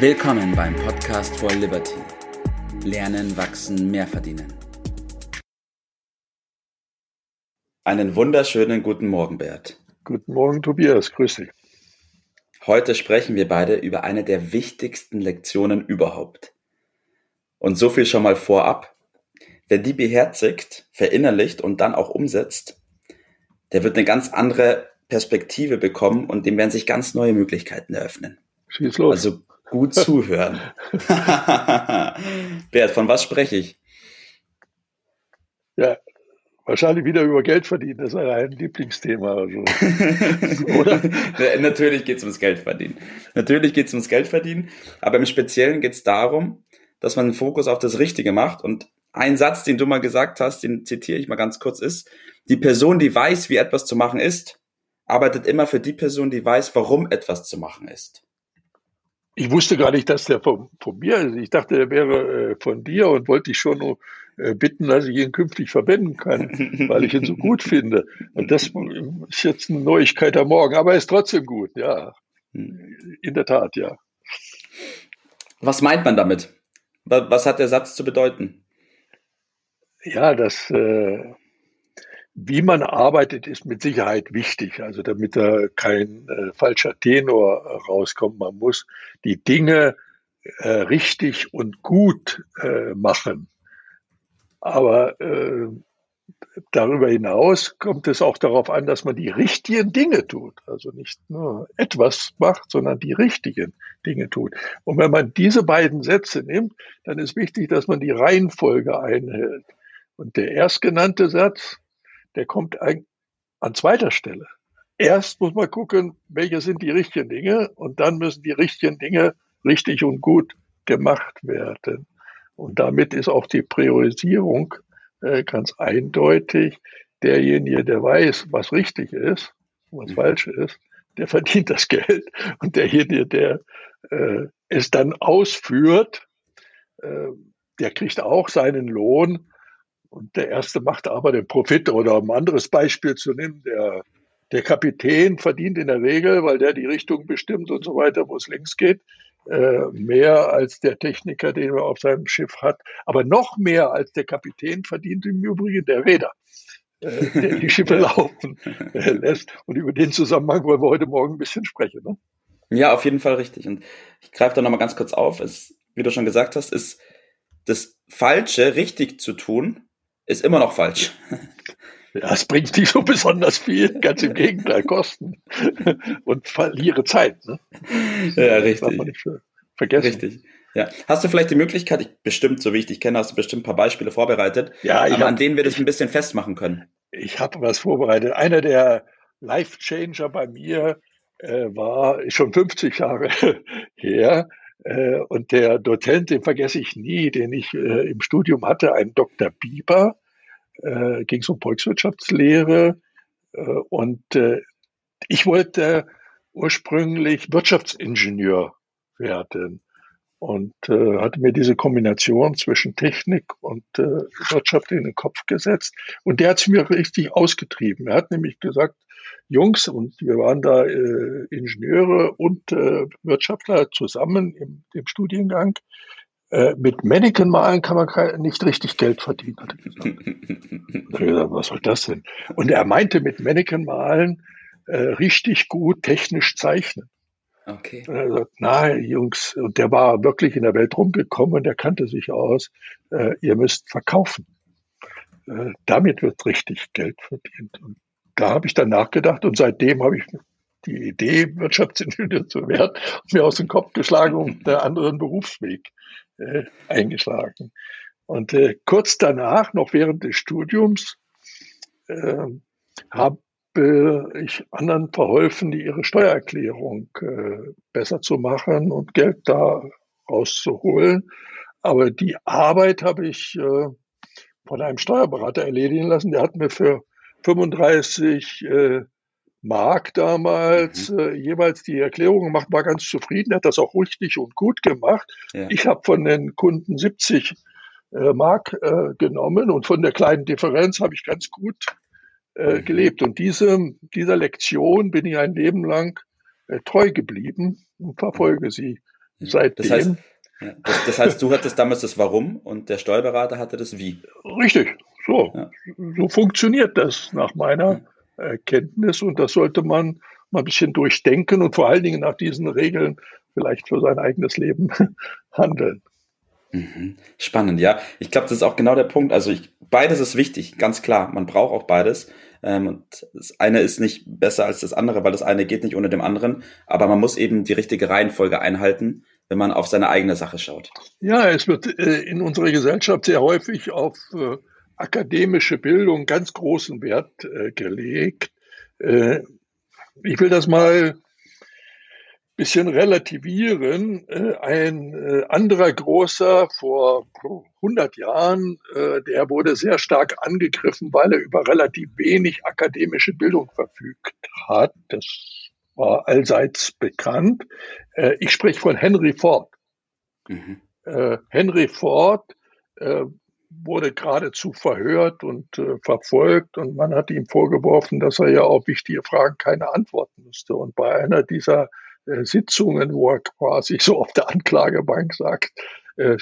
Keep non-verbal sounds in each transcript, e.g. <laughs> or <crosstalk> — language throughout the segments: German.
Willkommen beim Podcast for Liberty. Lernen, wachsen, mehr verdienen. Einen wunderschönen guten Morgen, Bert. Guten Morgen, Tobias. Grüß dich. Heute sprechen wir beide über eine der wichtigsten Lektionen überhaupt. Und so viel schon mal vorab. Wer die beherzigt, verinnerlicht und dann auch umsetzt, der wird eine ganz andere Perspektive bekommen und dem werden sich ganz neue Möglichkeiten eröffnen. Schieß los. Also gut zuhören. <laughs> Bert, von was spreche ich? Ja, wahrscheinlich wieder über Geld verdienen. Das ist ein Lieblingsthema. Also. <laughs> Oder? Natürlich geht es ums Geld verdienen. Natürlich geht es ums Geld verdienen. Aber im Speziellen geht es darum, dass man den Fokus auf das Richtige macht. Und ein Satz, den du mal gesagt hast, den zitiere ich mal ganz kurz, ist, die Person, die weiß, wie etwas zu machen ist, arbeitet immer für die Person, die weiß, warum etwas zu machen ist. Ich wusste gar nicht, dass der von, von mir ist. Ich dachte, der wäre äh, von dir und wollte dich schon nur äh, bitten, dass ich ihn künftig verwenden kann, <laughs> weil ich ihn so gut finde. Und das ist jetzt eine Neuigkeit am Morgen, aber er ist trotzdem gut, ja. In der Tat, ja. Was meint man damit? Was hat der Satz zu bedeuten? Ja, das, äh, wie man arbeitet, ist mit Sicherheit wichtig. Also damit da kein äh, falscher Tenor rauskommt. Man muss die Dinge äh, richtig und gut äh, machen. Aber äh, darüber hinaus kommt es auch darauf an, dass man die richtigen Dinge tut. Also nicht nur etwas macht, sondern die richtigen Dinge tut. Und wenn man diese beiden Sätze nimmt, dann ist wichtig, dass man die Reihenfolge einhält. Und der erstgenannte Satz, der kommt an zweiter Stelle. Erst muss man gucken, welche sind die richtigen Dinge und dann müssen die richtigen Dinge richtig und gut gemacht werden. Und damit ist auch die Priorisierung äh, ganz eindeutig. Derjenige, der weiß, was richtig ist, was mhm. falsch ist, der verdient das Geld. Und derjenige, der äh, es dann ausführt, äh, der kriegt auch seinen Lohn und der erste macht aber den Profit. Oder um ein anderes Beispiel zu nehmen, der, der Kapitän verdient in der Regel, weil der die Richtung bestimmt und so weiter, wo es links geht, äh, mehr als der Techniker, den er auf seinem Schiff hat. Aber noch mehr als der Kapitän verdient im Übrigen der Räder äh, der die Schiffe <laughs> <laughs> laufen äh, lässt. Und über den Zusammenhang wollen wir heute Morgen ein bisschen sprechen. Ne? Ja, auf jeden Fall richtig. Und ich greife da nochmal ganz kurz auf. Es, wie du schon gesagt hast, ist das Falsche richtig zu tun, ist immer noch falsch. Ja, es bringt nicht so besonders viel, ganz im Gegenteil, Kosten und verliere Zeit. Ne? Ja, richtig. vergessen. Richtig. Ja. Hast du vielleicht die Möglichkeit, ich, bestimmt, so wie ich dich kenne, hast du bestimmt ein paar Beispiele vorbereitet, ja, aber hab, an denen wir das ein bisschen festmachen können. Ich habe was vorbereitet. Einer der Life-Changer bei mir äh, war schon 50 Jahre <laughs> her. Äh, und der Dozent, den vergesse ich nie, den ich äh, im Studium hatte, ein Dr. Bieber, äh, ging es um Volkswirtschaftslehre. Und ich wollte ursprünglich Wirtschaftsingenieur werden und äh, hatte mir diese Kombination zwischen Technik und äh, Wirtschaft in den Kopf gesetzt. Und der hat es mir richtig ausgetrieben. Er hat nämlich gesagt, Jungs, und wir waren da äh, Ingenieure und äh, Wirtschaftler zusammen im, im Studiengang, äh, mit Mannequin malen kann man nicht richtig Geld verdienen, hat er gesagt. ich gesagt, was soll das denn? Und er meinte mit Mannequin malen äh, richtig gut technisch zeichnen. Okay. Er sagt, na, Jungs, und der war wirklich in der Welt rumgekommen, der kannte sich aus, äh, ihr müsst verkaufen. Äh, damit wird richtig Geld verdient. Und da habe ich dann nachgedacht und seitdem habe ich die Idee, <laughs> Wirtschaftsingenieur zu werden, mir aus dem Kopf geschlagen und einen anderen Berufsweg äh, eingeschlagen. Und äh, kurz danach, noch während des Studiums, äh, habe ich anderen verholfen, die ihre Steuererklärung äh, besser zu machen und Geld da rauszuholen. Aber die Arbeit habe ich äh, von einem Steuerberater erledigen lassen. Der hat mir für 35 äh, Mark damals mhm. äh, jeweils die Erklärung gemacht, war ganz zufrieden, hat das auch richtig und gut gemacht. Ja. Ich habe von den Kunden 70 äh, Mark äh, genommen und von der kleinen Differenz habe ich ganz gut äh, gelebt. Und diese, dieser Lektion bin ich ein Leben lang äh, treu geblieben und verfolge sie seitdem. Das heißt, ja, das, das, heißt, du hattest damals das Warum und der Steuerberater hatte das Wie. Richtig, so. Ja. So funktioniert das nach meiner Erkenntnis und das sollte man mal ein bisschen durchdenken und vor allen Dingen nach diesen Regeln vielleicht für sein eigenes Leben <laughs> handeln. Mhm. Spannend, ja. Ich glaube, das ist auch genau der Punkt. Also ich, beides ist wichtig, ganz klar. Man braucht auch beides. Ähm, und das eine ist nicht besser als das andere, weil das eine geht nicht ohne dem anderen. Aber man muss eben die richtige Reihenfolge einhalten, wenn man auf seine eigene Sache schaut. Ja, es wird äh, in unserer Gesellschaft sehr häufig auf äh, akademische Bildung ganz großen Wert äh, gelegt. Äh, ich will das mal bisschen relativieren. Äh, ein äh, anderer großer vor 100 Jahren, äh, der wurde sehr stark angegriffen, weil er über relativ wenig akademische Bildung verfügt hat. Das war allseits bekannt. Ich spreche von Henry Ford. Mhm. Henry Ford wurde geradezu verhört und verfolgt und man hat ihm vorgeworfen, dass er ja auf wichtige Fragen keine antworten müsste. Und bei einer dieser äh, Sitzungen, wo er quasi so auf der Anklagebank sagt, äh,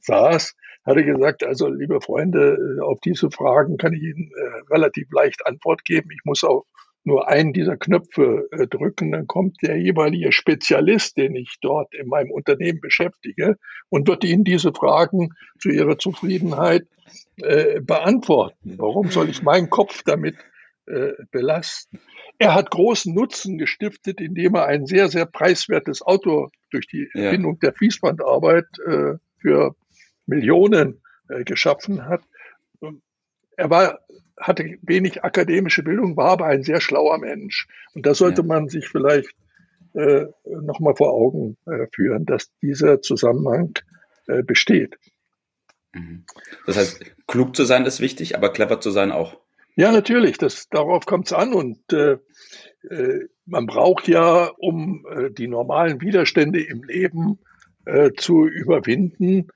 saß, hat er gesagt, also liebe Freunde, äh, auf diese Fragen kann ich Ihnen äh, relativ leicht Antwort geben. Ich muss auch nur einen dieser Knöpfe äh, drücken, dann kommt der jeweilige Spezialist, den ich dort in meinem Unternehmen beschäftige, und wird Ihnen diese Fragen zu Ihrer Zufriedenheit äh, beantworten. Warum soll ich meinen Kopf damit äh, belasten? Er hat großen Nutzen gestiftet, indem er ein sehr, sehr preiswertes Auto durch die ja. Erfindung der Fließbandarbeit äh, für Millionen äh, geschaffen hat. Er war, hatte wenig akademische Bildung, war aber ein sehr schlauer Mensch. Und da sollte ja. man sich vielleicht äh, nochmal vor Augen äh, führen, dass dieser Zusammenhang äh, besteht. Mhm. Das heißt, klug zu sein ist wichtig, aber clever zu sein auch. Ja, natürlich, das, darauf kommt es an. Und äh, äh, man braucht ja, um äh, die normalen Widerstände im Leben äh, zu überwinden,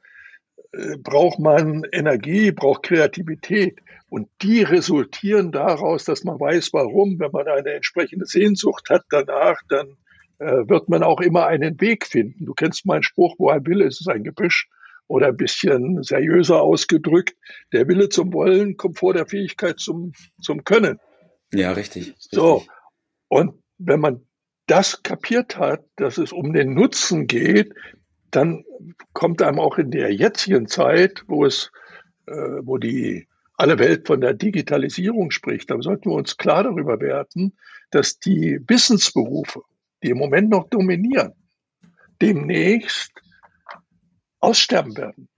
äh, braucht man Energie, braucht Kreativität. Und die resultieren daraus, dass man weiß, warum, wenn man eine entsprechende Sehnsucht hat danach, dann äh, wird man auch immer einen Weg finden. Du kennst meinen Spruch, wo ein Wille ist, ist ein Gebüsch oder ein bisschen seriöser ausgedrückt, der Wille zum Wollen kommt vor der Fähigkeit zum, zum Können. Ja, richtig. richtig. So. Und wenn man das kapiert hat, dass es um den Nutzen geht, dann kommt einem auch in der jetzigen Zeit, wo es, äh, wo die alle Welt von der Digitalisierung spricht, dann sollten wir uns klar darüber werden, dass die Wissensberufe, die im Moment noch dominieren, demnächst aussterben werden,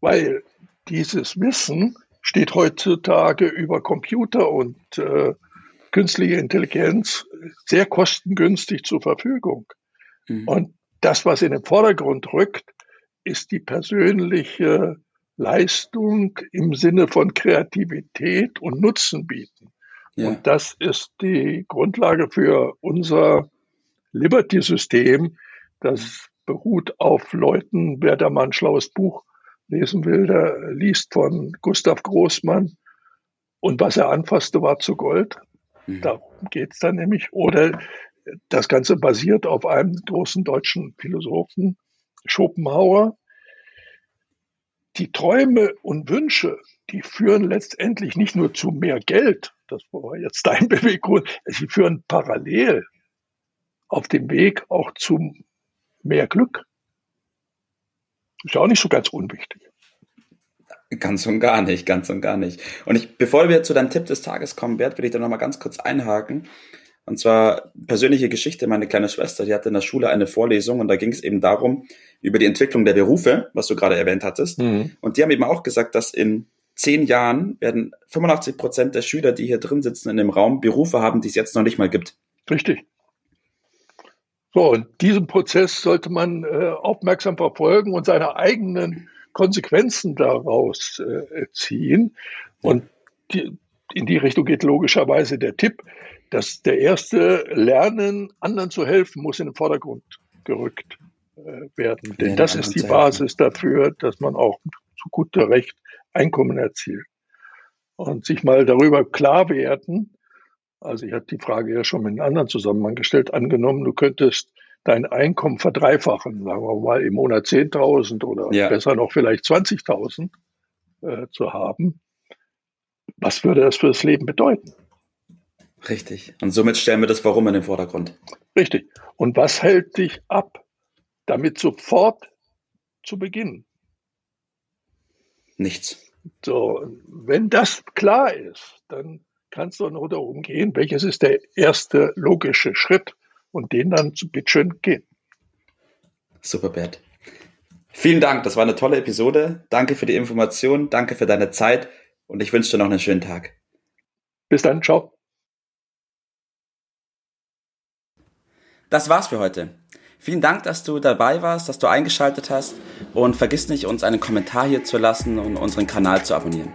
weil dieses Wissen steht heutzutage über Computer und äh, künstliche Intelligenz sehr kostengünstig zur Verfügung. Mhm. Und das, was in den Vordergrund rückt, ist die persönliche Leistung im Sinne von Kreativität und Nutzen bieten. Ja. Und das ist die Grundlage für unser Liberty-System, das beruht auf Leuten. Wer da mal ein schlaues Buch lesen will, der liest von Gustav Großmann. Und was er anfasste, war zu Gold. Mhm. Darum geht es dann nämlich. Oder das Ganze basiert auf einem großen deutschen Philosophen, Schopenhauer. Die Träume und Wünsche, die führen letztendlich nicht nur zu mehr Geld, das war jetzt dein <laughs> Beweggrund, sie führen parallel auf dem Weg auch zum mehr Glück. Ist ja auch nicht so ganz unwichtig. Ganz und gar nicht, ganz und gar nicht. Und ich, bevor wir zu deinem Tipp des Tages kommen, Bert, will ich da nochmal ganz kurz einhaken. Und zwar persönliche Geschichte. Meine kleine Schwester, die hatte in der Schule eine Vorlesung und da ging es eben darum, über die Entwicklung der Berufe, was du gerade erwähnt hattest. Mhm. Und die haben eben auch gesagt, dass in zehn Jahren werden 85 Prozent der Schüler, die hier drin sitzen in dem Raum, Berufe haben, die es jetzt noch nicht mal gibt. Richtig. So, und diesen Prozess sollte man äh, aufmerksam verfolgen und seine eigenen Konsequenzen daraus äh, ziehen. Und die, in die Richtung geht logischerweise der Tipp, dass der erste Lernen, anderen zu helfen, muss in den Vordergrund gerückt äh, werden. Denn das ist die Basis dafür, dass man auch zu guter Recht Einkommen erzielt. Und sich mal darüber klar werden, also ich hatte die Frage ja schon mit einem anderen Zusammenhang gestellt. Angenommen, du könntest dein Einkommen verdreifachen, sagen wir mal im Monat 10.000 oder ja. besser noch vielleicht 20.000 äh, zu haben, was würde das für das Leben bedeuten? Richtig. Und somit stellen wir das Warum in den Vordergrund. Richtig. Und was hält dich ab, damit sofort zu beginnen? Nichts. So, wenn das klar ist, dann kannst du nur darum gehen, welches ist der erste logische Schritt und den dann zu bitteschön gehen. Super, Bert. Vielen Dank, das war eine tolle Episode. Danke für die Information, danke für deine Zeit und ich wünsche dir noch einen schönen Tag. Bis dann, ciao. Das war's für heute. Vielen Dank, dass du dabei warst, dass du eingeschaltet hast und vergiss nicht, uns einen Kommentar hier zu lassen und unseren Kanal zu abonnieren.